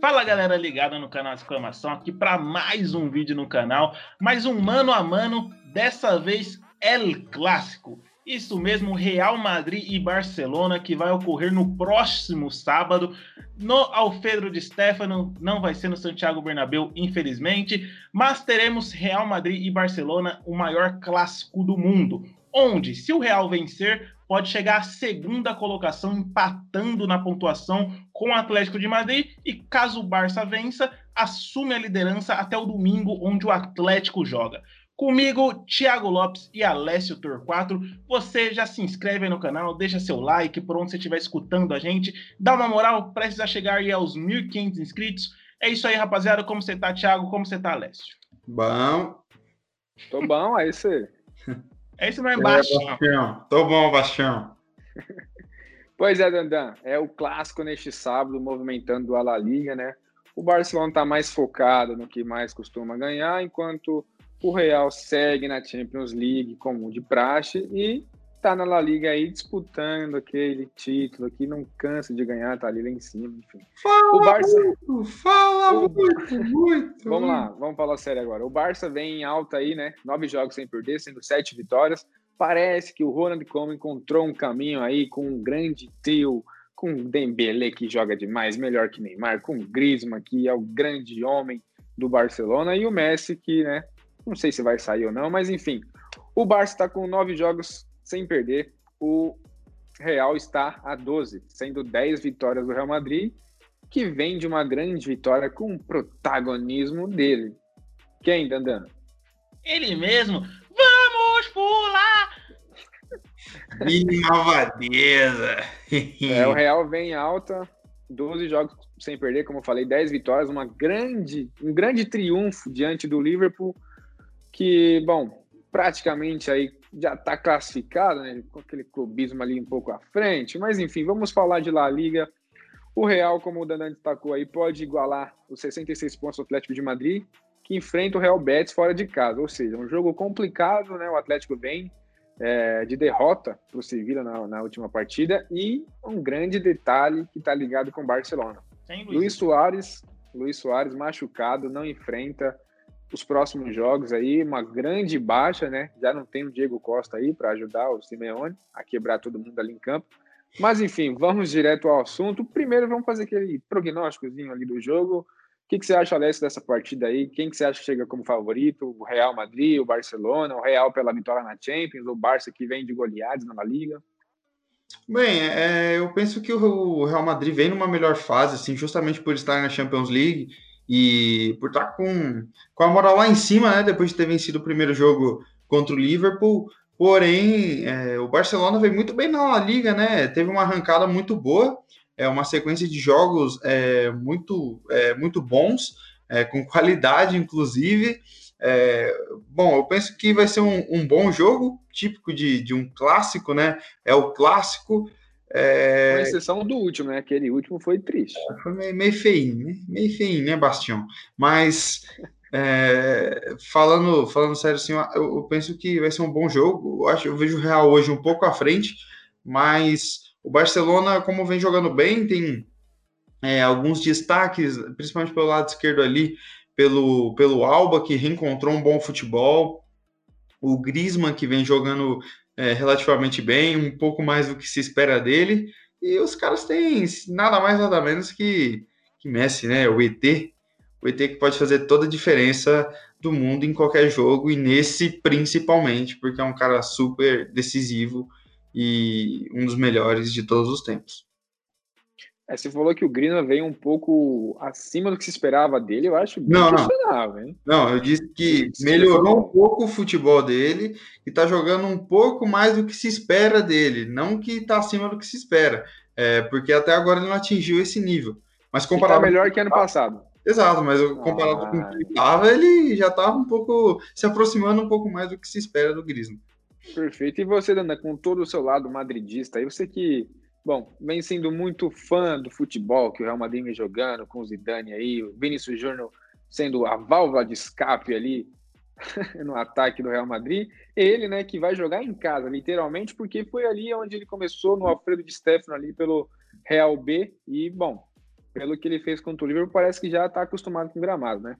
Fala galera ligada no canal exclamação aqui para mais um vídeo no canal, mais um mano a mano, dessa vez El Clássico. Isso mesmo, Real Madrid e Barcelona, que vai ocorrer no próximo sábado no Alfredo de Stefano. Não vai ser no Santiago Bernabéu, infelizmente, mas teremos Real Madrid e Barcelona, o maior clássico do mundo. Onde, se o Real vencer, pode chegar à segunda colocação, empatando na pontuação com o Atlético de Madrid. E caso o Barça vença, assume a liderança até o domingo, onde o Atlético joga. Comigo, Thiago Lopes e Alessio Torquato. Você já se inscreve aí no canal, deixa seu like por onde você estiver escutando a gente. Dá uma moral, prestes a chegar aí aos 1.500 inscritos. É isso aí, rapaziada. Como você tá, Thiago? Como você tá, Alessio? Bom. Tô bom, é isso aí. É isso mesmo, Bastião. É, Tô bom, Bastião. pois é, Dandan. É o clássico neste sábado, movimentando a La Liga, né? O Barcelona tá mais focado no que mais costuma ganhar, enquanto o Real segue na Champions League como de praxe e tá na La Liga aí disputando aquele título que não cansa de ganhar, tá ali lá em cima, enfim. Fala o Barça... muito, fala o... muito, muito. vamos lá, vamos falar sério agora. O Barça vem em alta aí, né? Nove jogos sem perder, sendo sete vitórias. Parece que o Ronald Koeman encontrou um caminho aí com um grande trio, com o Dembélé que joga demais, melhor que Neymar, com o Griezmann que é o grande homem do Barcelona e o Messi que, né, não sei se vai sair ou não, mas enfim. O Barça está com nove jogos sem perder. O Real está a 12, sendo 10 vitórias do Real Madrid, que vem de uma grande vitória com o protagonismo dele. Quem, Dandan? Ele mesmo. Vamos pular! Vini Malvadeza! é, o Real vem alta, 12 jogos sem perder, como eu falei, 10 vitórias, uma grande, um grande triunfo diante do Liverpool que, bom, praticamente aí já está classificado, né, com aquele clubismo ali um pouco à frente, mas enfim, vamos falar de La Liga. O Real, como o Danan destacou aí, pode igualar os 66 pontos do Atlético de Madrid, que enfrenta o Real Betis fora de casa, ou seja, um jogo complicado, né? O Atlético vem é, de derrota para o Sevilla na, na, última partida e um grande detalhe que está ligado com o Barcelona. Luiz Soares, Luiz Soares machucado, não enfrenta os próximos jogos aí, uma grande baixa, né? Já não tem o Diego Costa aí para ajudar o Simeone a quebrar todo mundo ali em campo. Mas enfim, vamos direto ao assunto. Primeiro vamos fazer aquele prognósticozinho ali do jogo. O que, que você acha, Alessio, dessa partida aí? Quem que você acha que chega como favorito? O Real Madrid, o Barcelona, o Real pela vitória na Champions, o Barça que vem de goleadas na Liga? Bem, é, eu penso que o Real Madrid vem numa melhor fase, assim, justamente por estar na Champions League e por estar com, com a moral lá em cima, né, depois de ter vencido o primeiro jogo contra o Liverpool. Porém, é, o Barcelona veio muito bem na Liga, né? Teve uma arrancada muito boa, é uma sequência de jogos é, muito, é, muito bons, é, com qualidade, inclusive. É, bom, eu penso que vai ser um, um bom jogo, típico de, de um clássico, né? É o clássico. É... Com exceção do último, né? Aquele último foi triste. É, foi meio, meio feinho, né? Meio feinho, né, Bastião? Mas é, falando, falando sério, assim, eu, eu, penso que vai ser um bom jogo. Eu, acho, eu vejo o Real hoje um pouco à frente, mas o Barcelona, como vem jogando bem, tem é, alguns destaques, principalmente pelo lado esquerdo ali, pelo, pelo Alba, que reencontrou um bom futebol. O Griezmann, que vem jogando é, relativamente bem, um pouco mais do que se espera dele. E os caras têm nada mais, nada menos que, que Messi, né? O ET. O ET que pode fazer toda a diferença do mundo em qualquer jogo, e nesse principalmente, porque é um cara super decisivo e um dos melhores de todos os tempos. É, você falou que o Grina veio um pouco acima do que se esperava dele, eu acho não, não. Hein? Não, eu disse que melhorou um pouco o futebol dele e tá jogando um pouco mais do que se espera dele, não que tá acima do que se espera, é, porque até agora ele não atingiu esse nível. Mas comparado. Tá melhor que ano passado. Exato, mas comparado ah, com o que ele estava, ele já estava um pouco se aproximando um pouco mais do que se espera do Griezmann. Perfeito. E você, Danda, com todo o seu lado madridista, aí você que Bom, vem sendo muito fã do futebol que o Real Madrid vem jogando com o Zidane aí, o Vinícius Júnior sendo a válvula de escape ali no ataque do Real Madrid. Ele, né, que vai jogar em casa, literalmente, porque foi ali onde ele começou no Alfredo de Stefano ali pelo Real B e, bom, pelo que ele fez contra o Liverpool, parece que já está acostumado com gramado, né?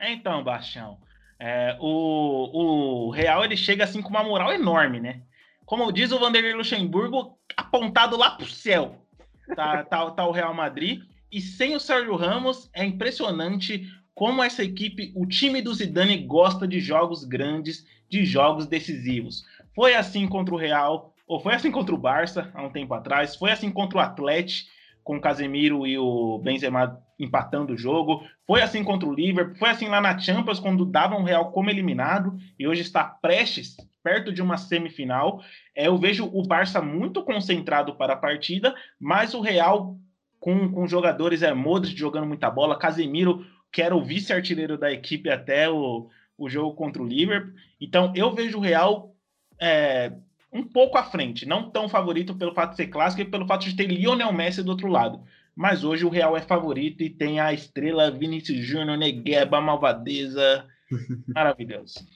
Então, Bastião, é, o, o Real ele chega assim com uma moral enorme, né? Como diz o Vanderlei Luxemburgo, apontado lá pro céu. Tá, tá, tá o Real Madrid. E sem o Sérgio Ramos, é impressionante como essa equipe, o time do Zidane gosta de jogos grandes, de jogos decisivos. Foi assim contra o Real, ou foi assim contra o Barça há um tempo atrás, foi assim contra o Atlético, com o Casemiro e o Benzema empatando o jogo, foi assim contra o Liverpool, foi assim lá na Champions quando davam o Real como eliminado e hoje está prestes perto de uma semifinal. É, eu vejo o Barça muito concentrado para a partida, mas o Real com, com jogadores é Modric jogando muita bola, Casemiro que era o vice-artilheiro da equipe até o, o jogo contra o Liverpool. Então, eu vejo o Real é, um pouco à frente, não tão favorito pelo fato de ser clássico e pelo fato de ter Lionel Messi do outro lado. Mas hoje o Real é favorito e tem a estrela Vinícius Júnior, Negueba, Malvadeza. Maravilhoso.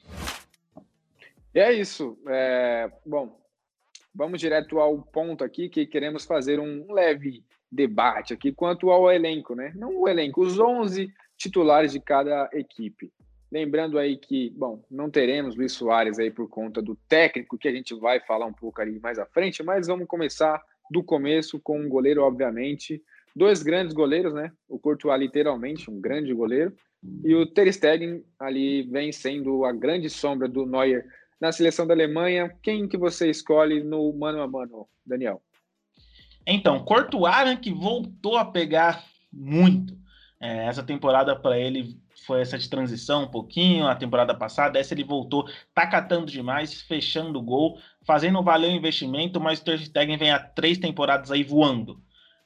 E é isso. É, bom, vamos direto ao ponto aqui que queremos fazer um leve debate aqui quanto ao elenco, né? Não o elenco, os 11 titulares de cada equipe. Lembrando aí que, bom, não teremos Luiz Soares aí por conta do técnico, que a gente vai falar um pouco ali mais à frente, mas vamos começar do começo com um goleiro, obviamente. Dois grandes goleiros, né? O Courtois, literalmente, um grande goleiro. E o Ter Stegen ali vem sendo a grande sombra do Neuer na seleção da Alemanha. Quem que você escolhe no mano a mano, Daniel? Então, Courtois, né, que voltou a pegar muito. É, essa temporada para ele foi essa de transição um pouquinho, a temporada passada, essa ele voltou, tá catando demais, fechando o gol, fazendo valer o investimento, mas o Ter Stegen vem há três temporadas aí voando.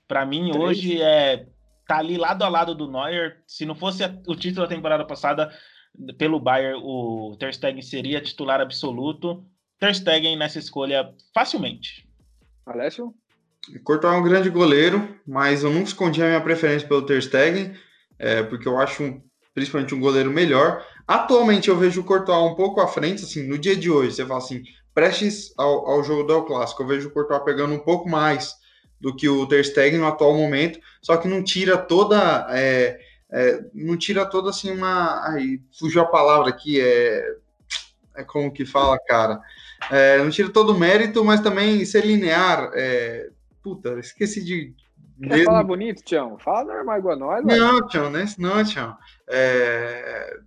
Para mim, três. hoje, é tá ali lado a lado do Neuer. Se não fosse o título da temporada passada pelo Bayern, o Ter Stegen seria titular absoluto. Ter Stegen nessa escolha facilmente. Alessio? Courtois é um grande goleiro, mas eu nunca escondi a minha preferência pelo Ter Stegen é, porque eu acho um, principalmente um goleiro melhor. Atualmente eu vejo o Courtois um pouco à frente, assim, no dia de hoje, você fala assim, prestes ao, ao jogo do El Clássico, eu vejo o Courtois pegando um pouco mais do que o Ter Stegen no atual momento, só que não tira toda, é, é, não tira toda assim uma, aí fugiu a palavra aqui, é, é como que fala, cara, é, não tira todo o mérito, mas também ser linear, é, puta, esqueci de Quer Mesmo... falar bonito, Tião? Fala normal igual nós. Não, Tião, né? não, Tião. É...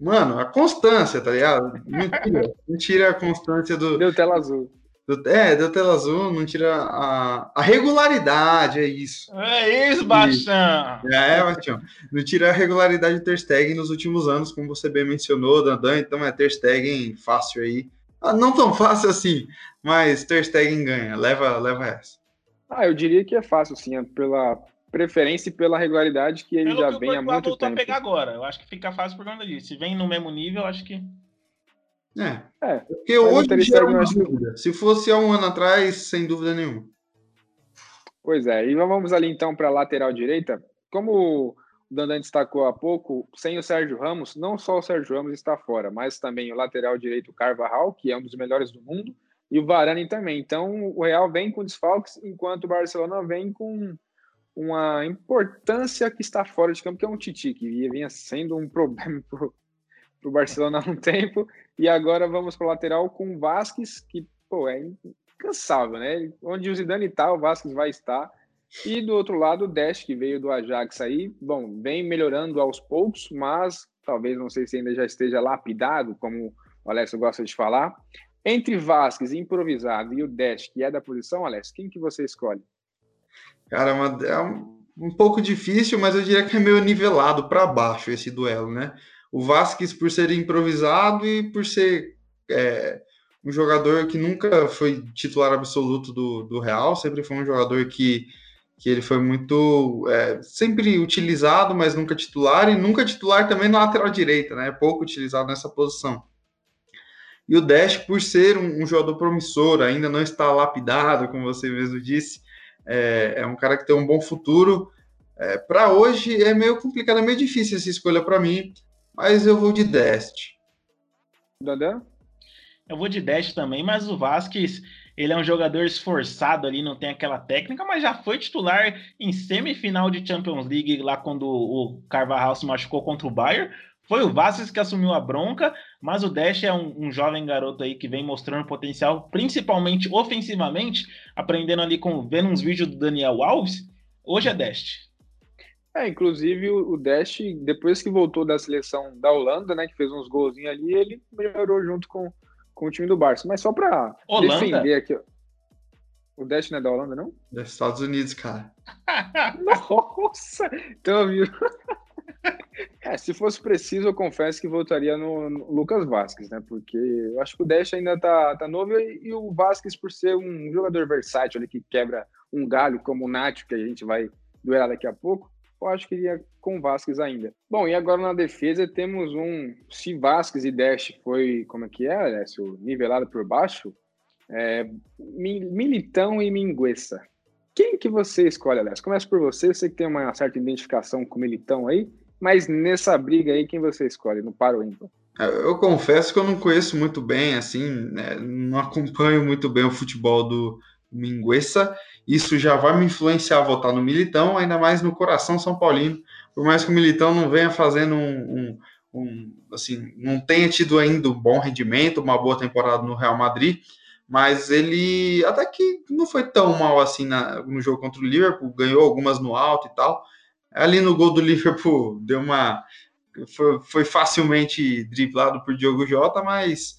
Mano, a constância, tá ligado? Mentira. não tira a constância do. Deu tela azul. Do... É, deu tela azul, não tira a, a regularidade, é isso. É isso, Baixão. É, Baixão. Não tira a regularidade do Ter Stegen nos últimos anos, como você bem mencionou, Dandan, então é Ter Stegen fácil aí. Ah, não tão fácil assim, mas Ter Stegen ganha, leva, leva essa. Ah, eu diria que é fácil, sim, é pela preferência e pela regularidade que ele Pelo já que vem há muito tempo. a pegar agora. Eu acho que fica fácil por conta disso. Se vem no mesmo nível, eu acho que. É. é porque hoje é uma dúvida. Se fosse há um ano atrás, sem dúvida nenhuma. Pois é. E vamos ali então para a lateral direita. Como o Dandan destacou há pouco, sem o Sérgio Ramos, não só o Sérgio Ramos está fora, mas também o lateral direito Carvajal, que é um dos melhores do mundo, e o Varane também. Então, o Real vem com desfalques, enquanto o Barcelona vem com uma importância que está fora de campo, que é um Titi, que vinha sendo um problema para o Barcelona há um tempo, e agora vamos para o lateral com o Vasquez, que pô, é incansável, né? Onde o Zidane está, o Vasquez vai estar. E do outro lado, o Dash, que veio do Ajax aí, bom, vem melhorando aos poucos, mas talvez não sei se ainda já esteja lapidado, como o Alessio gosta de falar. Entre Vasquez, improvisado, e o Dash, que é da posição, Alex, quem que você escolhe? Cara, é, é um, pouco difícil, mas eu diria que é meio nivelado para baixo esse duelo, né? O Vasquez por ser improvisado e por ser é, um jogador que nunca foi titular absoluto do, do Real, sempre foi um jogador que, que ele foi muito é, sempre utilizado, mas nunca titular, e nunca titular também na lateral direita, né? Pouco utilizado nessa posição. E o Dash, por ser um, um jogador promissor, ainda não está lapidado, como você mesmo disse, é, é um cara que tem um bom futuro. É, para hoje é meio complicado, é meio difícil essa escolha para mim, mas eu vou de Dest. Dandan? Eu vou de Dash também, mas o Vasquez, ele é um jogador esforçado ali, não tem aquela técnica, mas já foi titular em semifinal de Champions League lá quando o Carvajal se machucou contra o Bayern. Foi o Vasquez que assumiu a bronca, mas o Dash é um, um, jovem garoto aí que vem mostrando potencial, principalmente ofensivamente, aprendendo ali com vendo uns vídeos do Daniel Alves. Hoje é Dash. É, inclusive o Dash, depois que voltou da seleção da Holanda, né, que fez uns golzinhos ali, ele melhorou junto com, com o time do Barça. Mas só para defender aqui, o Dash não é da Holanda, não? Dos Estados Unidos, cara. Nossa! Então, viu? É, se fosse preciso, eu confesso que votaria no, no, Lucas Vasquez, né? Porque eu acho que o Dash ainda tá, tá novo e, e, o Vasquez, por ser um jogador versátil ali que quebra um galho como o Nacho, que a gente vai duelar daqui a pouco, eu acho que iria com Vasquez ainda. Bom, e agora na defesa temos um. Se Vasquez e Dash foi, como é que é, Alessio? Nivelado por baixo, é, Militão e Minguessa. Quem que você escolhe, Alessio? Começa por você, eu sei que tem uma certa identificação com o Militão aí. Mas nessa briga aí, quem você escolhe, no par ou ímpar? É, eu confesso que eu não conheço muito bem, assim, né, não acompanho muito bem o futebol do Minguessa. Isso já vai me influenciar a votar no Militão, ainda mais no coração São Paulino. Por mais que o Militão não venha fazendo um, um, um assim, não tenha tido ainda um bom rendimento, uma boa temporada no Real Madrid, mas ele até que não foi tão mal assim na, no jogo contra o Liverpool, ganhou algumas no alto e tal. Ali no gol do Liverpool deu uma. Foi, foi facilmente driblado por Diogo Jota, mas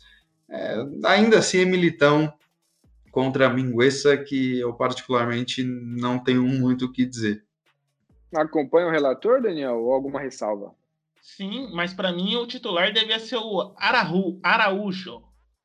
é, ainda assim é militão contra a Minguessa, que eu particularmente não tenho muito o que dizer. Acompanha o relator, Daniel, ou alguma ressalva? Sim, mas para mim o titular devia ser o Araú, Araújo.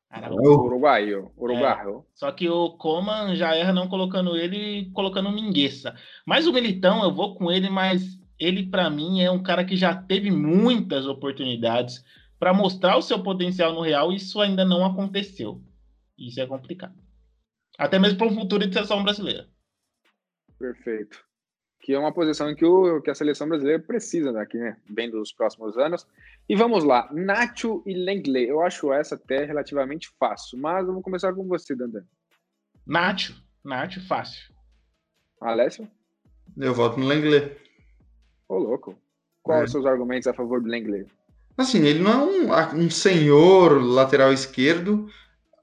Araújo. Uruguaio, uruguaio. É, só que o Coman já erra não colocando ele colocando o Mingueça. Mas o Militão, eu vou com ele, mas ele para mim é um cara que já teve muitas oportunidades para mostrar o seu potencial no Real e isso ainda não aconteceu. Isso é complicado. Até mesmo para um futuro de seleção brasileira. Perfeito que é uma posição que, o, que a seleção brasileira precisa daqui, né? Bem dos próximos anos. E vamos lá, Nacho e Lenglet. Eu acho essa até relativamente fácil, mas vamos começar com você, Dandan. Nacho, Nacho, fácil. Alessio? Eu voto no Lenglet. Ô, louco. Quais é. os seus argumentos a favor do Lenglet? Assim, ele não é um, um senhor lateral esquerdo.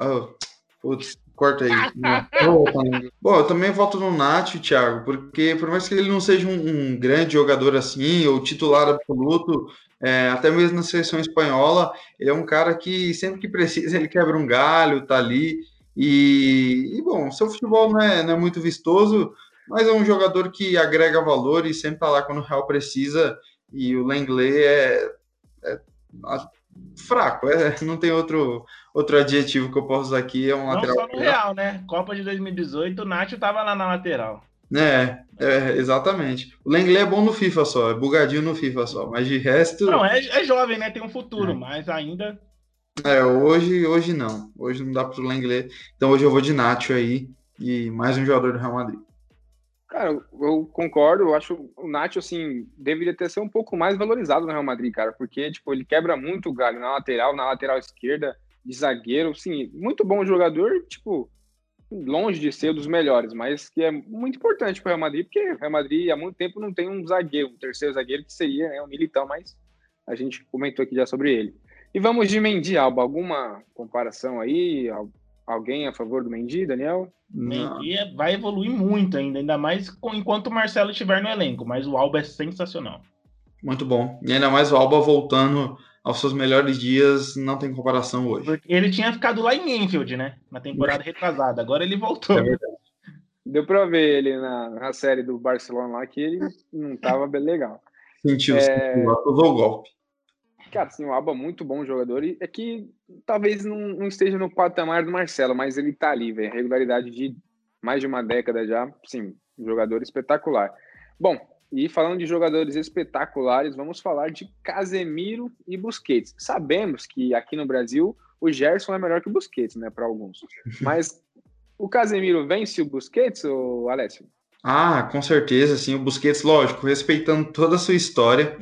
Oh, putz, Corta aí. Bom, eu também voto no Nath, Thiago, porque por mais que ele não seja um, um grande jogador assim, ou titular absoluto, é, até mesmo na seleção espanhola, ele é um cara que sempre que precisa ele quebra um galho, tá ali. E, e bom, seu futebol não é, não é, muito vistoso, mas é um jogador que agrega valor e sempre tá lá quando o Real precisa. E o Lenglet é, é fraco, é, não tem outro, outro adjetivo que eu posso usar aqui, é um não lateral. Só no Real, né? Copa de 2018, o Nacho tava lá na lateral. É, é, exatamente. O Lenglet é bom no FIFA só, é bugadinho no FIFA só, mas de resto. Não, é, é jovem, né? Tem um futuro, é. mas ainda. É, hoje, hoje não. Hoje não dá pro Lenglet. Então hoje eu vou de Nacho aí e mais um jogador do Real Madrid. Cara, eu concordo. Eu acho o Nacho, assim, deveria ter sido um pouco mais valorizado no Real Madrid, cara, porque, tipo, ele quebra muito o galho na lateral, na lateral esquerda, de zagueiro, sim, muito bom jogador, tipo, longe de ser dos melhores, mas que é muito importante para o Real Madrid, porque o Real Madrid há muito tempo não tem um zagueiro, um terceiro zagueiro que seria né, um militão, mas a gente comentou aqui já sobre ele. E vamos de Mendy, Alba, alguma comparação aí? Alguém a favor do Mendy, Daniel? Mendy é, vai evoluir muito ainda, ainda mais com, enquanto o Marcelo estiver no elenco, mas o Alba é sensacional. Muito bom. E ainda mais o Alba voltando aos seus melhores dias, não tem comparação hoje. Porque ele tinha ficado lá em Enfield, né? Na temporada retrasada. Agora ele voltou. É. Deu para ver ele na, na, série do Barcelona lá que ele não estava bem legal. Sentiu, é... usou o golpe. Cara, assim, o Alba é muito bom jogador e é que talvez não, não, esteja no patamar do Marcelo, mas ele tá ali, velho. Regularidade de mais de uma década já, sim, jogador espetacular. Bom, e falando de jogadores espetaculares, vamos falar de Casemiro e Busquets. Sabemos que aqui no Brasil o Gerson é melhor que o Busquets, né, para alguns. Mas o Casemiro vence o Busquets, ou Alessio? Ah, com certeza, sim. O Busquets, lógico, respeitando toda a sua história,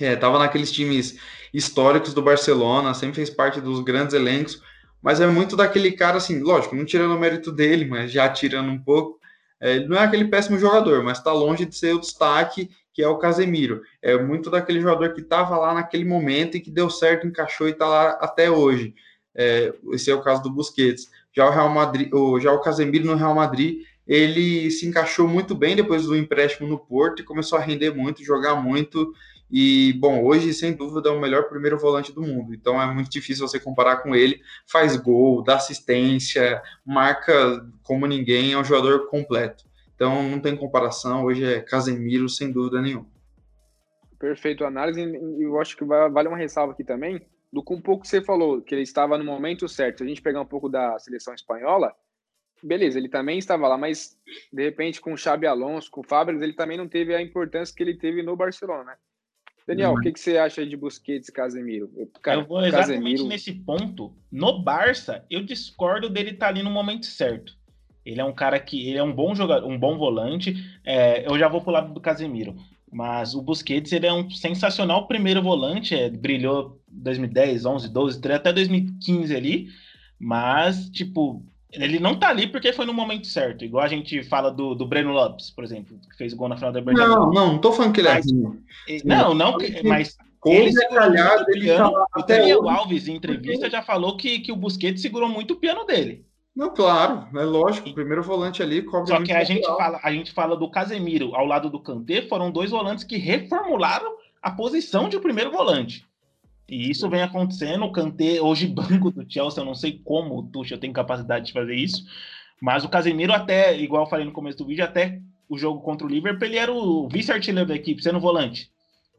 é, tava naqueles times históricos do Barcelona, sempre fez parte dos grandes elencos, mas é muito daquele cara assim, lógico, não tirando o mérito dele, mas já tirando um pouco. É, ele não é aquele péssimo jogador, mas está longe de ser o destaque que é o Casemiro. É muito daquele jogador que estava lá naquele momento e que deu certo, encaixou e está lá até hoje. É, esse é o caso do Busquets. Já o Real Madrid, ou já o Casemiro no Real Madrid, ele se encaixou muito bem depois do empréstimo no Porto e começou a render muito, jogar muito. E, bom, hoje, sem dúvida, é o melhor primeiro volante do mundo. Então é muito difícil você comparar com ele. Faz gol, dá assistência, marca como ninguém, é um jogador completo. Então não tem comparação. Hoje é Casemiro, sem dúvida nenhuma. Perfeito análise. Eu acho que vale uma ressalva aqui também do com um pouco que você falou, que ele estava no momento certo. Se a gente pegar um pouco da seleção espanhola, beleza, ele também estava lá, mas de repente com o Xabi Alonso, com o Fábio, ele também não teve a importância que ele teve no Barcelona. Né? Daniel, o que, que você acha de Busquets e Casemiro? Cara, eu vou exatamente Casemiro... nesse ponto. No Barça, eu discordo dele estar tá ali no momento certo. Ele é um cara que ele é um bom jogador, um bom volante. É, eu já vou pro lado do Casemiro. Mas o Busquets ele é um sensacional primeiro volante, é, brilhou 2010, 11, 12, 13, até 2015 ali. Mas, tipo, ele não tá ali porque foi no momento certo. Igual a gente fala do, do Breno Lopes, por exemplo, que fez o gol na final da Libertadores. Não, não, não tô falando que ele é ruim. Não, não, mas ele segurou muito o piano. Tá o Daniel Alves, em entrevista, já falou que, que o Busquets segurou muito o piano dele. Não, claro, é lógico. O primeiro volante ali cobre Só que a gente, fala, a gente fala do Casemiro ao lado do Kanté, foram dois volantes que reformularam a posição de primeiro volante. E isso vem acontecendo. O Kanté, hoje, banco do Chelsea, eu não sei como o Tuchel tem capacidade de fazer isso. Mas o Casemiro, até, igual eu falei no começo do vídeo, até o jogo contra o Liverpool, ele era o vice-artilheiro da equipe, sendo volante.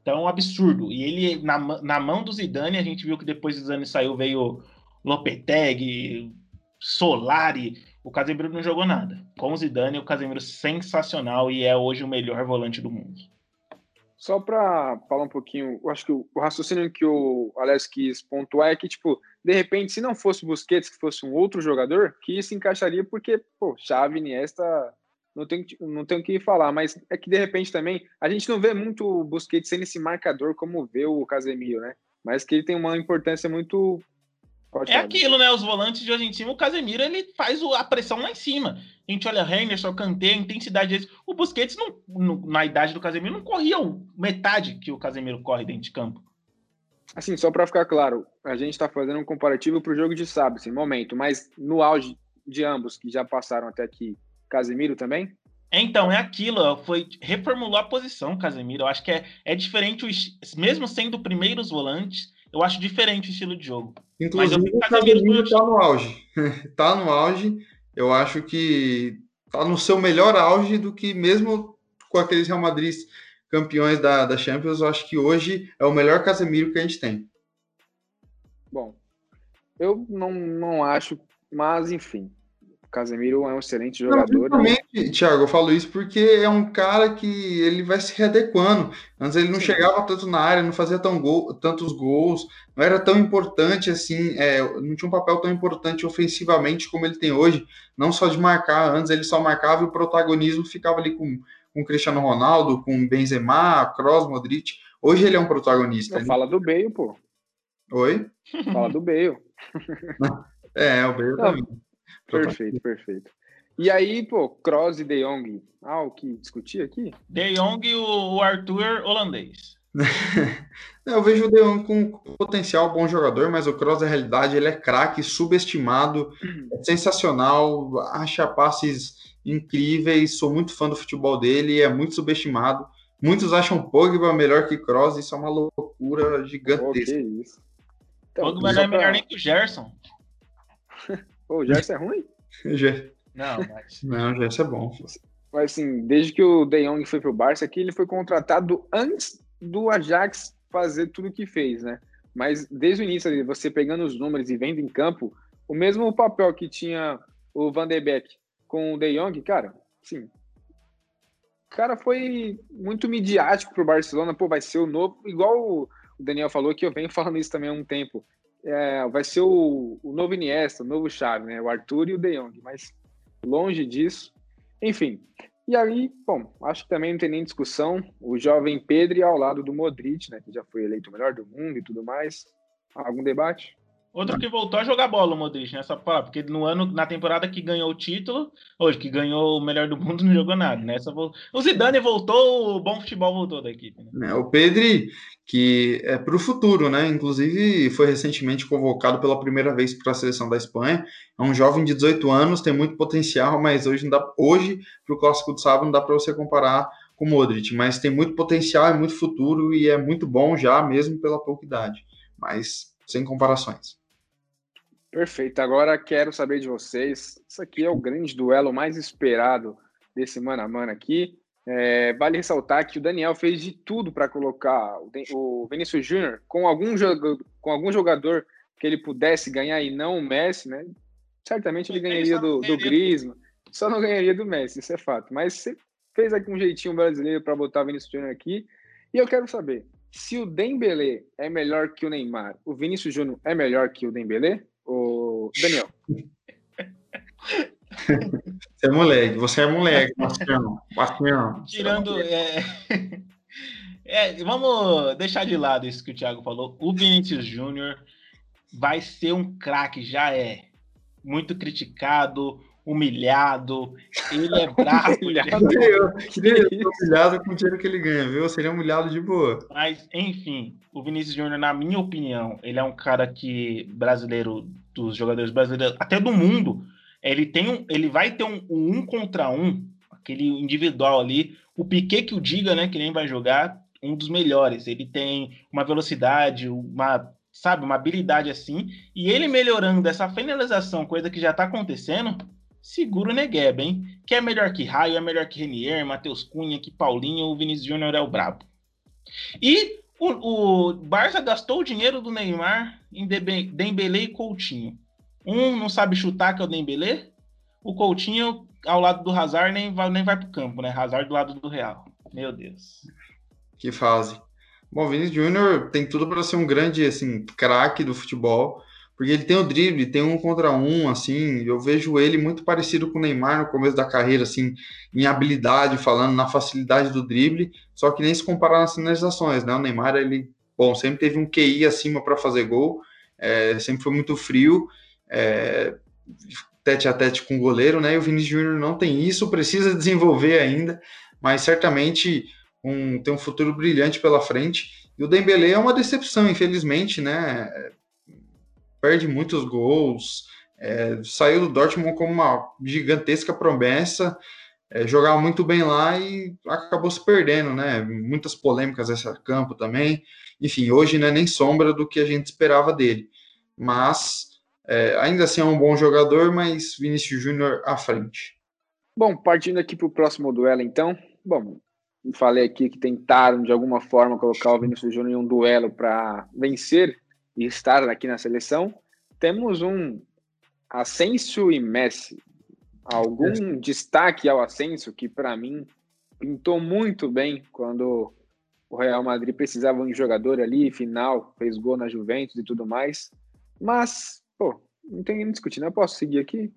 Então, é um absurdo. E ele, na, na mão do Zidane, a gente viu que depois do Zidane saiu, veio Lopetegui, Solari. O Casemiro não jogou nada. Com o Zidane, o Casemiro sensacional e é hoje o melhor volante do mundo. Só para falar um pouquinho, eu acho que o, raciocínio que o Alex quis pontuar é que, tipo, de repente, se não fosse o Busquets, que fosse um outro jogador, que se encaixaria, porque, pô, Xavi, Iniesta, não tem, não tem o que falar, mas é que, de repente, também, a gente não vê muito o Busquets sendo esse marcador como vê o Casemiro, né? Mas que ele tem uma importância muito Pode é aquilo, né? Os volantes de hoje em cima, o Casemiro ele faz a pressão lá em cima. A gente olha Henderson, Kanté, a intensidade deles. O Busquets, não, no, na idade do Casemiro, não corria metade que o Casemiro corre dentro de campo. Assim, só para ficar claro, a gente está fazendo um comparativo para o jogo de sábado, esse momento, mas no auge de ambos que já passaram até aqui, Casemiro também? Então, é aquilo, foi reformulou a posição, Casemiro. Eu acho que é, é diferente, mesmo sendo primeiros volantes, eu acho diferente o estilo de jogo. Inclusive, o Casemiro está no auge. Está no auge. Eu acho que está no seu melhor auge do que mesmo com aqueles Real Madrid campeões da, da Champions. Eu acho que hoje é o melhor Casemiro que a gente tem. Bom, eu não, não acho, mas enfim. Casemiro é um excelente jogador. Não, e... Thiago, eu falo isso porque é um cara que ele vai se readequando. Antes ele não Sim. chegava tanto na área, não fazia tão gol, tantos gols, não era tão importante assim, é, não tinha um papel tão importante ofensivamente como ele tem hoje, não só de marcar. Antes ele só marcava e o protagonismo ficava ali com com Cristiano Ronaldo, com Benzema, Kroos, Modric. Hoje ele é um protagonista. Fala do Bale, pô. Oi? Fala do Bale. é, o Bale também. Perfeito, perfeito. E aí, pô, Kroos e De Jong, ah, o que discutir aqui? De Jong e o Arthur holandês. Eu vejo o De Jong com potencial bom jogador, mas o Kroos, na realidade, ele é craque, subestimado, é sensacional, acha passes incríveis, sou muito fã do futebol dele, é muito subestimado. Muitos acham Pogba melhor que Kroos, isso é uma loucura gigantesca. Oh, que isso. Então, Pogba não é melhor nem que o Gerson. Pô, o Gerson é ruim? Não, mas... Não, o Gerson é bom. Mas assim, desde que o De Jong foi pro Barça aqui, ele foi contratado antes do Ajax fazer tudo o que fez, né? Mas desde o início, você pegando os números e vendo em campo, o mesmo papel que tinha o Van de Beek com o De Jong, cara, sim. O cara foi muito midiático pro Barcelona, pô, vai ser o novo, igual o Daniel falou que eu venho falando isso também há um tempo é, vai ser o, o, novo Iniesta, o novo Xavi, né? O Arthur e o De Jong, mas longe disso. Enfim, E aí, bom, acho que também não tem nem discussão. O jovem Pedro ao lado do Modric, né, que já foi eleito o melhor do mundo e tudo mais. Algum debate? Outro que voltou a jogar bola, o Modric, né? Só pra, porque no ano, na temporada que ganhou o título, hoje que ganhou o melhor do mundo, não jogou nada, né? O Zidane voltou, o bom futebol voltou da equipe. Né? É, o Pedri, que é para o futuro, né? Inclusive foi recentemente convocado pela primeira vez para a seleção da Espanha. É um jovem de 18 anos, tem muito potencial, mas hoje dá, hoje para o clássico do sábado não dá para você comparar com o Modric, mas tem muito potencial, é muito futuro e é muito bom já, mesmo pela pouca idade. Mas sem comparações. Perfeito. Agora quero saber de vocês. Isso aqui é o grande duelo mais esperado desse mano a mano aqui. É, vale ressaltar que o Daniel fez de tudo para colocar o Vinícius Júnior com algum, jogador, com algum jogador que ele pudesse ganhar e não o Messi, né? Certamente ele ganharia do, do Griezmann, só não ganharia do Messi, isso é fato. Mas você fez aqui um jeitinho brasileiro para botar o Vinícius Júnior aqui. E eu quero saber, se o Dembélé é melhor que o Neymar, o Vinícius Júnior é melhor que o Dembélé? O Daniel. Você é moleque, você é moleque, Bastião. Bastião. Tirando. É... é... vamos deixar de lado isso que o Thiago falou. O Vinícius Júnior vai ser um craque, já é. Muito criticado, humilhado. Ele é bravo. humilhado. Queria ser humilhado com o dinheiro que ele ganha, viu? Seria humilhado de boa. Mas, enfim, o Vinícius Júnior, na minha opinião, ele é um cara que brasileiro, dos jogadores brasileiros, até do mundo, ele tem um, ele vai ter um, um, um contra um, aquele individual ali. O Piquet que o diga, né? Que nem vai jogar, um dos melhores. Ele tem uma velocidade, uma sabe, uma habilidade assim, e ele melhorando dessa finalização, coisa que já tá acontecendo, segura o Negueba, hein? Que é melhor que Raio, é melhor que Renier, Matheus Cunha, que Paulinho, o Vinícius Júnior é o brabo. E o, o Barça gastou o dinheiro do Neymar em Dembele e Coutinho. Um não sabe chutar, que é o Dembele. O Coutinho, ao lado do Hazard, nem vai, nem vai pro campo, né? Hazard do lado do Real. Meu Deus. Que fase. Bom, Vinícius Júnior tem tudo para ser um grande assim, craque do futebol. Porque ele tem o drible, tem um contra um, assim, eu vejo ele muito parecido com o Neymar no começo da carreira, assim, em habilidade, falando na facilidade do drible, só que nem se comparar nas finalizações, né? O Neymar, ele, bom, sempre teve um QI acima para fazer gol, é, sempre foi muito frio, é, tete a tete com o goleiro, né? E o Vinícius Júnior não tem isso, precisa desenvolver ainda, mas certamente um, tem um futuro brilhante pela frente. E o Dembélé é uma decepção, infelizmente, né? Perde muitos gols, é, saiu do Dortmund como uma gigantesca promessa, é, jogava muito bem lá e acabou se perdendo, né? Muitas polêmicas nesse campo também. Enfim, hoje não é nem sombra do que a gente esperava dele. Mas é, ainda assim é um bom jogador, mas Vinícius Júnior à frente. Bom, partindo aqui para o próximo duelo, então. Bom, falei aqui que tentaram de alguma forma colocar o Vinícius Júnior em um duelo para vencer e estar aqui na seleção. Temos um Asensio e Messi. Algum é. destaque ao Asensio que, para mim, pintou muito bem quando o Real Madrid precisava de um jogador ali, final, fez gol na Juventus e tudo mais. Mas, pô, não tem nem discutir, né? Eu posso seguir aqui?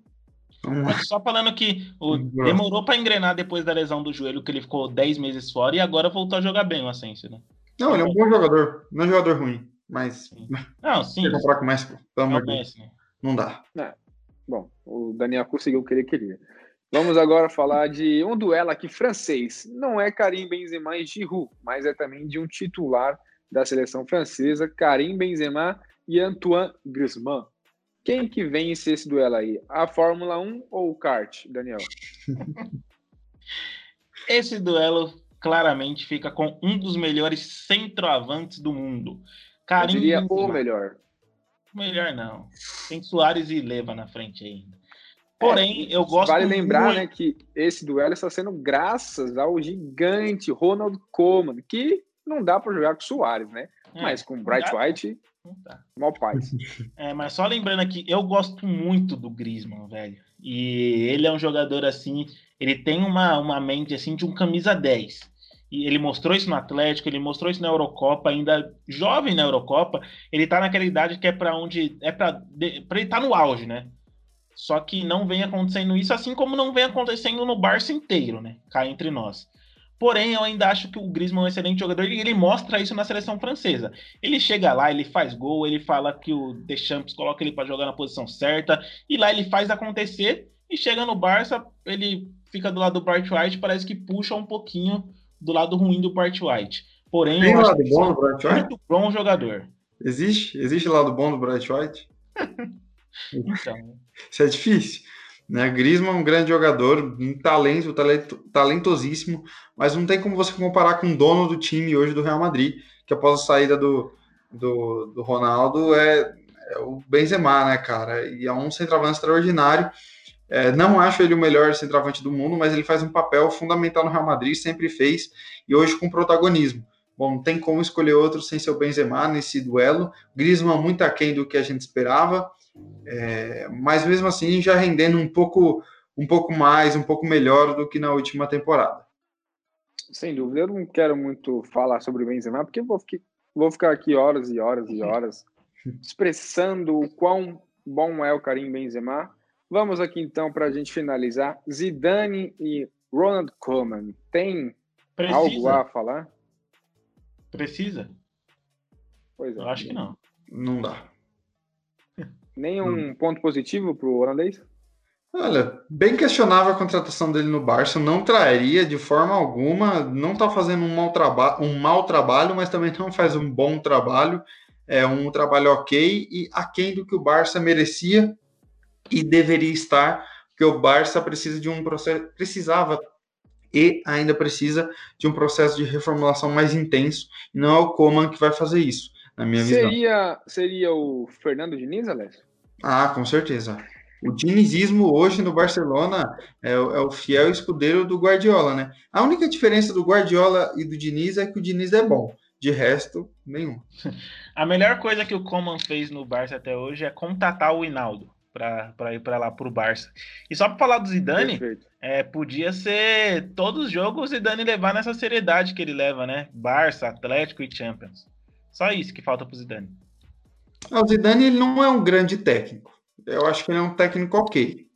Só falando que o, demorou para engrenar depois da lesão do joelho, que ele ficou 10 meses fora e agora voltou a jogar bem o Asensio, né? Não, ele é um bom jogador, não é um jogador ruim. Mas. Não, sim. Se comparar com o Messi, Deus. Não dá. É. Bom, o Daniel conseguiu o que ele queria. Vamos agora falar de um duelo aqui francês. Não é Karim Benzema e Giroud, mas é também de um titular da seleção francesa, Karim Benzema e Antoine Griezmann. Quem que vence esse duelo aí? A Fórmula 1 ou o kart, Daniel? esse duelo claramente fica com um dos melhores centroavantes do mundo. Karim Eu diria o melhor. Melhor não. Tem Soares e Leva na frente ainda. Porém, é, eu gosto Vale lembrar, muito... né, que esse duelo está sendo graças ao gigante Ronald Koeman, que não dá para jogar com Soares, né? É, mas com Bright White, mal paz. É, mas só lembrando aqui, eu gosto muito do Griezmann, velho. E ele é um jogador assim, ele tem uma, uma mente assim de um camisa 10. E ele mostrou isso no Atlético, ele mostrou isso na Eurocopa, ainda jovem na Eurocopa. Ele tá naquela idade que é para onde é para ele tá no auge, né? Só que não vem acontecendo isso, assim como não vem acontecendo no Barça inteiro, né? Cá entre nós. Porém, eu ainda acho que o Griezmann é um excelente jogador e ele mostra isso na seleção francesa. Ele chega lá, ele faz gol, ele fala que o Deschamps coloca ele para jogar na posição certa, e lá ele faz acontecer, e chega no Barça, ele fica do lado do Bart White, parece que puxa um pouquinho do lado ruim do Bart White. Porém, Tem lado bom do é White? muito bom jogador. Existe? Existe lado bom do Bright White? Então, Isso é difícil. Né? Griezmann é um grande jogador, um talento, talento, talentosíssimo, mas não tem como você comparar com o dono do time hoje do Real Madrid, que após a saída do, do, do Ronaldo é, é o Benzema, né, cara? E é um centroavante extraordinário. É, não acho ele o melhor centroavante do mundo, mas ele faz um papel fundamental no Real Madrid, sempre fez, e hoje com protagonismo. Bom, não tem como escolher outro sem ser o Benzema nesse duelo. Griezmann muito aquém do que a gente esperava, é, mas mesmo assim já rendendo um pouco, um pouco mais, um pouco melhor do que na última temporada. Sem dúvida, eu não quero muito falar sobre o Benzema, porque eu vou, ficar, vou ficar aqui horas e horas e horas expressando o quão bom é o Karim Benzema. Vamos aqui então para a gente finalizar. Zidane e Ronald Koeman, tem algo precisa. a falar? Precisa? Pois é. Eu acho que não. Não dá. Nenhum ponto positivo para o holandês? Olha, bem questionável a contratação dele no Barça, não traria de forma alguma, não está fazendo um mau, traba um mau trabalho, mas também não faz um bom trabalho, é um trabalho ok e aquém do que o Barça merecia e deveria estar, porque o Barça precisa de um processo, precisava e ainda precisa de um processo de reformulação mais intenso, e não é o Coman que vai fazer isso, na minha visão. Seria, seria o Fernando Diniz, Alessio? Ah, com certeza. O dinizismo hoje no Barcelona é, o- é o fiel escudeiro do Guardiola, né? A única diferença do Guardiola e do Diniz é que o Diniz é bom. De resto, nenhum. A melhor coisa que o Coman fez no Barça até hoje é contatar o Hinaldo para ir para lá pro Barça. E só para falar do Zidane, Perfeito. é, podia ser todos os jogos o Zidane levar nessa seriedade que ele leva, né? Barça, Atlético e Champions. Só isso que falta pro Zidane. Ah, O Zidane ele não é um grande técnico. Eu acho que ele é um técnico ok.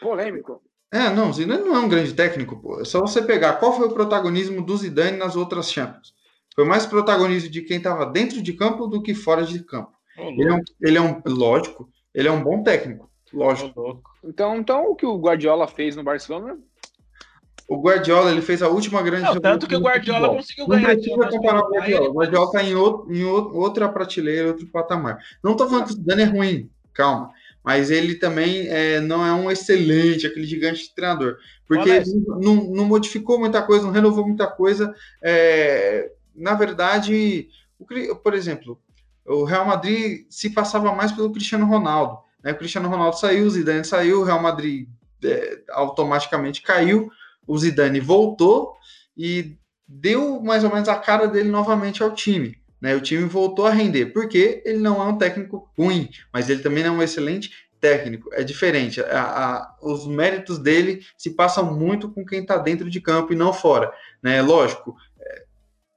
Polêmico. É, não, o Zidane não é um grande técnico, pô. É só você pegar qual foi o protagonismo do Zidane nas outras Champions. Foi mais protagonismo de quem estava dentro de campo do que fora de campo. Ele é um, ele é um lógico, ele é um bom técnico, lógico. Então, então, o que o Guardiola fez no Barcelona O Guardiola ele fez a última grande Não, tanto que o Guardiola futebol. conseguiu Não ganhar precisa Champions comparar o Guardiola. O Guardiola está em, outro, em outra prateleira, outro patamar. Não estou falando que o Zidane é ruim, calma. Mas ele também é, não é um excelente, aquele gigante de treinador. Porque ele não, não modificou muita coisa, não renovou muita coisa. É, na verdade, o por exemplo, o Real Madrid se passava mais pelo Cristiano Ronaldo. Né? O Cristiano Ronaldo saiu, o Zidane saiu, o Real Madrid é, automaticamente caiu, o Zidane voltou e deu mais ou menos a cara dele novamente ao time. Né? O time voltou a render, porque ele não é um técnico ruim, mas ele também não é um excelente técnico. É diferente. A- a- os méritos dele se passam muito com quem está dentro de campo e não fora. Né? Lógico. É...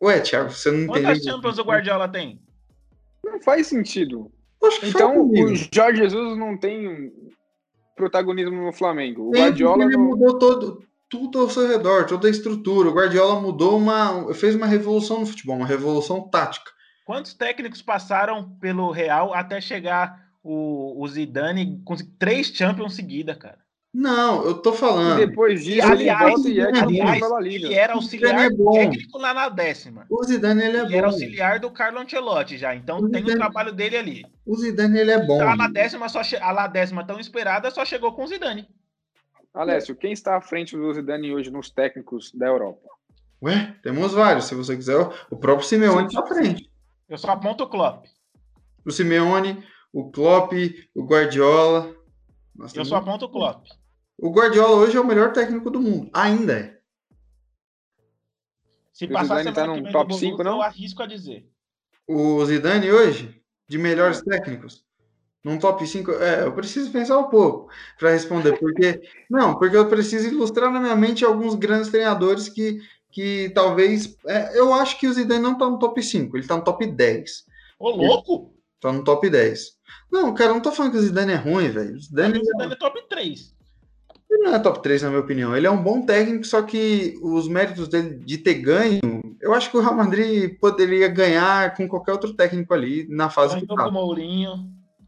Ué, Thiago, você não entendeu? Quantas Champions o Guardiola tem? não faz sentido. Então, o Jorge Jesus não tem protagonismo no Flamengo. O Tem, Guardiola ele não... mudou todo, tudo ao seu redor, toda a estrutura. O Guardiola mudou uma. fez uma revolução no futebol, uma revolução tática. Quantos técnicos passaram pelo Real até chegar o, o Zidane com três Champions seguidas, cara? Não, eu tô falando. E depois E, disso, ele aliás, volta e é pela Liga. ele era auxiliar é técnico lá na décima. O Zidane ele é Ele era bom. auxiliar do Carlo Ancelotti já, então O tem o Zidane- trabalho dele ali. O Zidane ele é bom. Tá na décima, só che... a lá décima tão esperada, só chegou com o Zidane. Alessio, quem está à frente do Zidane hoje nos técnicos da Europa? Ué, temos vários. Se você quiser, o próprio Simeone Sim. está à frente. Eu só aponto o Klopp. O Simeone, o Klopp, o Guardiola. Nós Eu temos- só aponto o Klopp. O Guardiola hoje é o melhor técnico do mundo. Ainda é. Se O passar Zidane tá vem top do cinco, Borussia, não? eu arrisco a dizer. O Zidane hoje, de melhores técnicos, num top 5, é, eu preciso pensar um pouco para responder, porque não, porque eu preciso ilustrar na minha mente alguns grandes treinadores que, que talvez, é, eu acho que o Zidane não está no top 5, ele está no top 10, Ô, louco! está no top 10. Não, cara, não tô falando que o Zidane é ruim, velho. O Zidane, o Zidane é top 3. Ele não é top 3, na minha opinião. Ele é um bom técnico, só que os méritos dele de ter ganho, eu acho que o Real Madrid poderia ganhar com qualquer outro técnico ali na fase Ganhou que tá. com o Mourinho.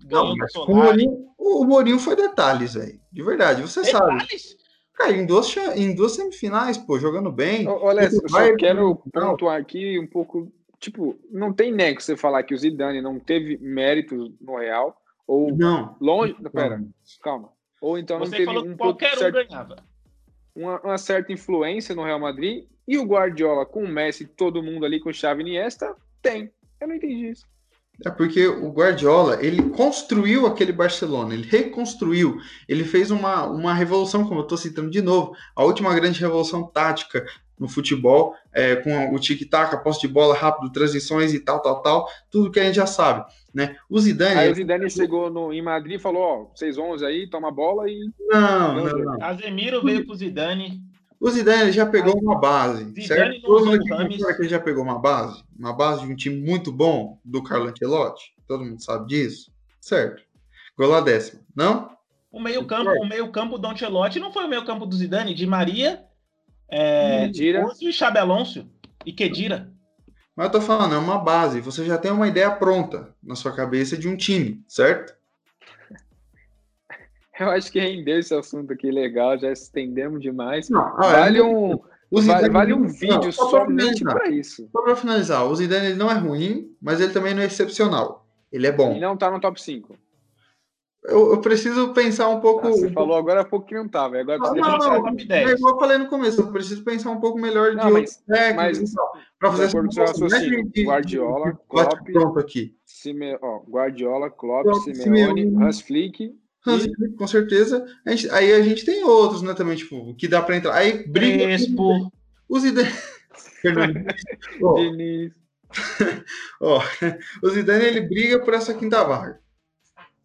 Não, Ganhou mas com o. Mourinho, o Mourinho foi detalhes, velho. De verdade, você sabe. Detalhes. Cara, em duas, em duas semifinais, pô, jogando bem. Olha, eu Vai- só quero Não. pontuar aqui um pouco. Tipo, não tem nego você falar que o Zidane não teve méritos no Real, ou Não. longe. Pera, calma. Ou então não Você teve falou que um pouco qualquer um certo- ganhava. uma, uma certa influência no Real Madrid. E o Guardiola com o Messi, todo mundo ali com chave Iniesta, tem. Eu não entendi isso. É porque o Guardiola, ele construiu aquele Barcelona, ele reconstruiu, ele fez uma, uma revolução, como eu estou citando de novo, a última grande revolução tática no futebol, é, com o tic-tac, a posse de bola rápido, transições e tal, tal, tal, tudo que a gente já sabe, né? O Zidane... Aí o Zidane chegou no, em Madrid e falou: Ó, vocês 11 aí, toma a bola e. Não, não, não. Casemiro veio pro Zidane. O Zidane já pegou uma base, Zidane certo? não Todo mundo que ele já pegou uma base, uma base de um time muito bom do Carlo Ancelotti, todo mundo sabe disso, certo? Gol lá décima, não? O meio-campo, o meio-campo do Ancelotti não foi o meio-campo do Zidane, de Maria, é, Kedira. Ozil e Xabi Alonso e Kedira. Mas eu tô falando, é uma base, você já tem uma ideia pronta na sua cabeça de um time, certo? Eu acho que rendeu esse assunto aqui legal, já estendemos demais. Não, Vale é- um, vale, vale um não, vídeo só pra somente para isso. Só pra finalizar, o Zidane ele não é ruim, mas ele também não é excepcional. Ele é bom. não tá no top 5. Eu, eu preciso pensar um pouco. Ah, você falou agora há pouco que não tava. e Agora Não, não, não, top é 10. igual eu falei no começo, eu preciso pensar um pouco melhor de Não, outros técnicos e pra de fazer essa comparação. Não é raciocínio, Guardiola, Klopp, pronto aqui. Sime, ó, Guardiola, Klopp, Klopp, Simeone, Simeone. Hans Flick. Hans E- Flick, com certeza. A gente- aí a gente tem outros, né, também, tipo, que dá pra entrar. Aí briga. Crespo. Os. Fernando. Ó, ó, o Zidane ele briga por essa quinta vaga.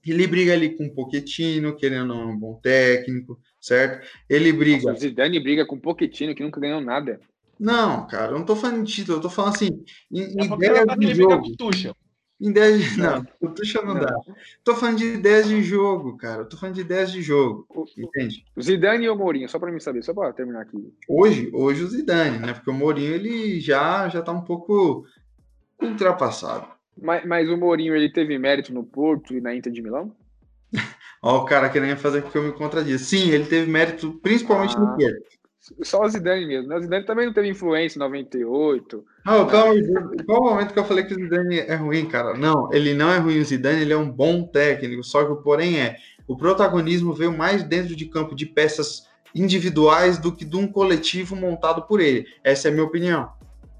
Ele briga ali com o Pochettino, querendo ou não, um bom técnico, certo? Ele briga. O Zidane briga com o Pochettino, que nunca ganhou nada. Não, cara, eu não tô falando de título, eu tô falando assim, em, É em ideias ele de briga jogo. Em ideias de. Não, Não. o Tuchel não, Não. dá. Tô falando de ideias de jogo, cara. Eu tô falando de ideias de jogo, O- entende? o Zidane e o Mourinho, só para mim saber, só para terminar aqui. Hoje, hoje o Zidane, né? Porque o Mourinho ele já já tá um pouco ultrapassado. Mas, mas o Mourinho, ele teve mérito no Porto e na Inter de Milão? Ó, o cara querendo fazer com que eu me contradiz. Sim, ele teve mérito principalmente no Ah. Porto. Só o Zidane mesmo, né? O Zidane também não teve influência em 98. Não, Deus, qual o momento que eu falei que o Zidane é ruim, cara? Não, ele não é ruim. O Zidane ele é um bom técnico, só que o porém é o protagonismo veio mais dentro de campo de peças individuais do que de um coletivo montado por ele. Essa é a minha opinião.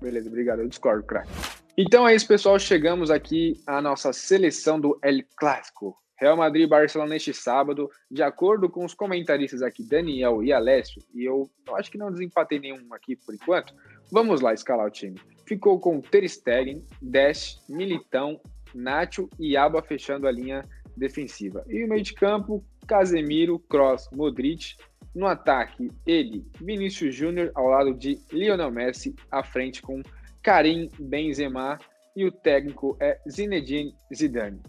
Beleza, obrigado. Eu discordo, craque. Então é isso, pessoal. Chegamos aqui à nossa seleção do El Clássico. Real Madrid e Barcelona neste sábado. De acordo com os comentaristas aqui, Daniel e Alessio, e eu, acho que não desempatei nenhum aqui por enquanto. Vamos lá escalar o time. Ficou com Ter Stegen, Dash, Militão, Nacho e Alba fechando a linha defensiva. E o meio de campo, Casemiro, Kroos, Modric. No ataque, ele, Vinícius Júnior, ao lado de Lionel Messi, à frente com Karim Benzema e o técnico é Zinedine Zidane.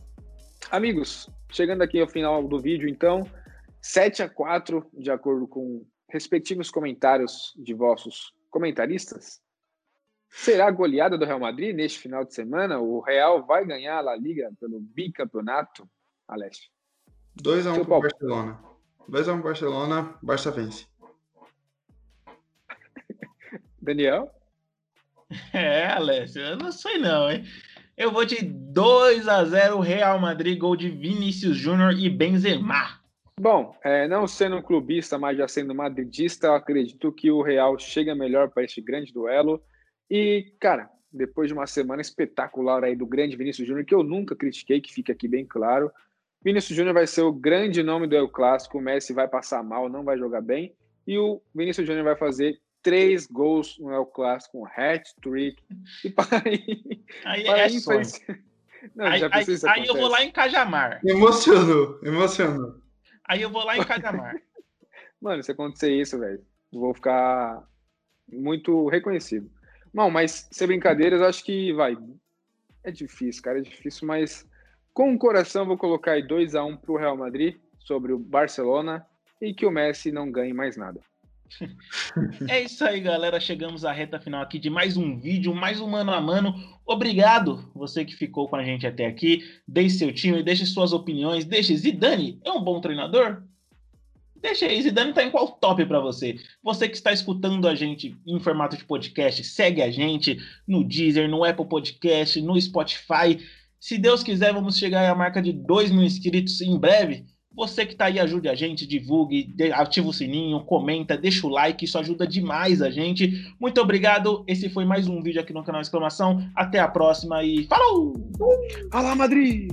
Amigos, chegando aqui ao final do vídeo, então, 7 a 4, de acordo com respectivos comentários de vossos comentaristas. Será a goleada do Real Madrid neste final de semana? O Real vai ganhar a La Liga pelo bicampeonato, Alessio? 2x1 Seu pro palpite. Barcelona. 2x1 pro Barcelona, Barça vence. Daniel? É, Alessio, eu não sei não, hein? Eu vou de 2 a 0 Real Madrid, gol de Vinícius Júnior e Benzema. Bom, é, não sendo clubista, mas já sendo madridista, eu acredito que o Real chega melhor para este grande duelo. E, cara, depois de uma semana espetacular aí do grande Vinícius Júnior, que eu nunca critiquei, que fica aqui bem claro, Vinícius Júnior vai ser o grande nome do El Clássico, o Messi vai passar mal, não vai jogar bem, e o Vinícius Júnior vai fazer três gols no El Clássico, um hat-trick, e para aí... Aí para é aí sonho. Não, Aí, já aí- aí eu vou lá em Cajamar. Emocionou, emocionou. Aí eu vou lá em Cajamar. Mano, se acontecer isso, velho, vou ficar muito reconhecido. Não, mas sem brincadeiras, acho que vai. É difícil, cara, é difícil, mas Com o coração, vou colocar aí 2 a 1 para o Real Madrid sobre o Barcelona e que o Messi não ganhe mais nada. É isso aí, galera. Chegamos à reta final aqui de mais um vídeo, mais um mano a mano. Obrigado, você que ficou com a gente até aqui. Deixe seu time, deixe suas opiniões. Deixe Zidane, é um bom treinador? Deixa aí, Zidane tá em qual top para você? Você que está escutando a gente em formato de podcast, segue a gente no Deezer, no Apple Podcast, no Spotify. Se Deus quiser, vamos chegar à marca de 2 mil inscritos em breve. Você que está aí, ajude a gente, divulgue, ativa o sininho, comenta, deixa o like, isso ajuda demais a gente. Muito obrigado. Esse foi mais um vídeo aqui no canal Exclamação. Até a próxima e falou! Fala, Madrid!